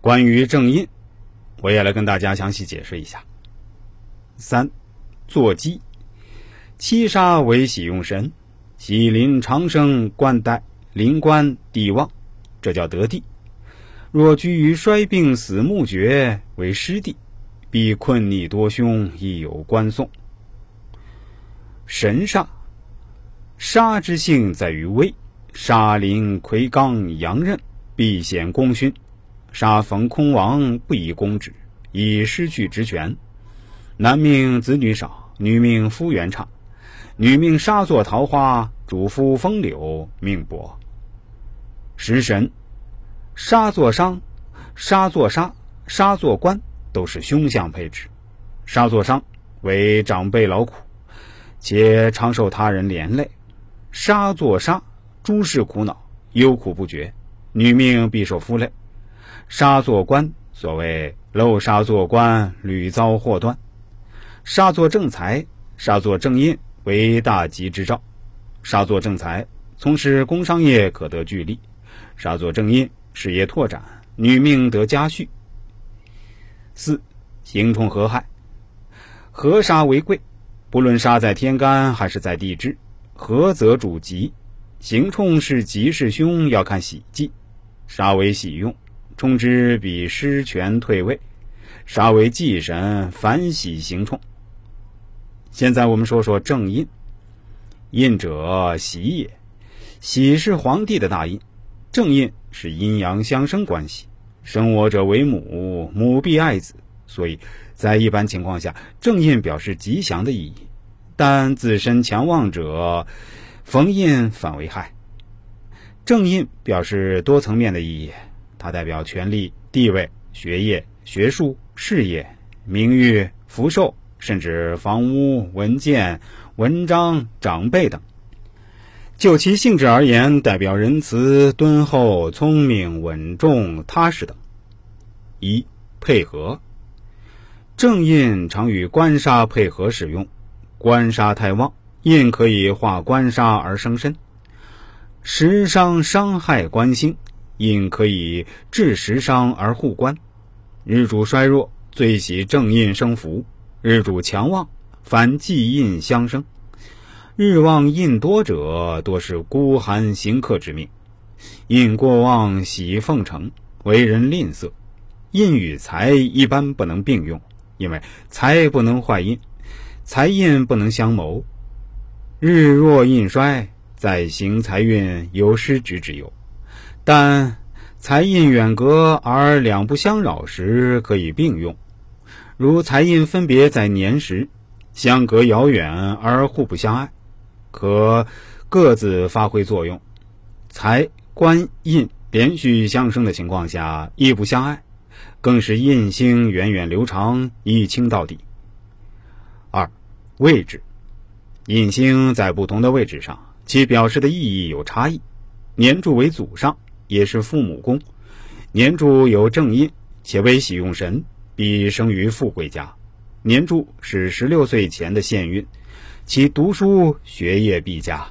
关于正印，我也来跟大家详细解释一下。三，坐鸡，七杀为喜用神，喜临长生，冠带临官地旺，这叫得地。若居于衰病死木绝，为失地，必困逆多凶，亦有官送。神煞，杀之性在于威，杀临魁罡阳刃，必显功勋。杀逢空亡，不宜公职，已失去职权。男命子女少，女命夫缘差。女命杀作桃花，主夫风流，命薄。食神，杀作伤，杀作杀，杀作官，都是凶相配置。杀作伤为长辈劳苦，且常受他人连累；杀作杀，诸事苦恼，忧苦不绝。女命必受夫累。杀作官，所谓漏杀做官，屡遭祸端；杀作正财，杀作正印，为大吉之兆。杀作正财，从事工商业可得巨利；杀作正印，事业拓展，女命得家婿。四行冲合害，合杀为贵，不论杀在天干还是在地支，合则主吉。行冲是吉是凶，要看喜忌。杀为喜用。冲之比失权退位，杀为忌神，反喜行冲。现在我们说说正印，印者喜也，喜是皇帝的大印，正印是阴阳相生关系，生我者为母，母必爱子，所以在一般情况下，正印表示吉祥的意义。但自身强旺者，逢印反为害。正印表示多层面的意义。它代表权力、地位、学业、学术、事业、名誉、福寿，甚至房屋、文件、文章、长辈等。就其性质而言，代表仁慈、敦厚、聪明、稳重、踏实等。一、配合，正印常与官杀配合使用，官杀太旺，印可以化官杀而生身，食伤伤害官星。印可以治食伤而护官，日主衰弱，最喜正印生福；日主强旺，反忌印相生。日旺印多者，多是孤寒行客之命。印过旺喜奉承，为人吝啬。印与财一般不能并用，因为财不能坏印，财印不能相谋。日若印衰，在行财运有失职之忧。但财印远隔而两不相扰时，可以并用；如财印分别在年时，相隔遥远而互不相爱，可各自发挥作用。财官印连续相生的情况下，亦不相爱，更是印星源远流长，一清到底。二位置，印星在不同的位置上，其表示的意义有差异。年柱为祖上。也是父母宫，年柱有正印，且为喜用神，必生于富贵家。年柱是十六岁前的现运，其读书学业必佳。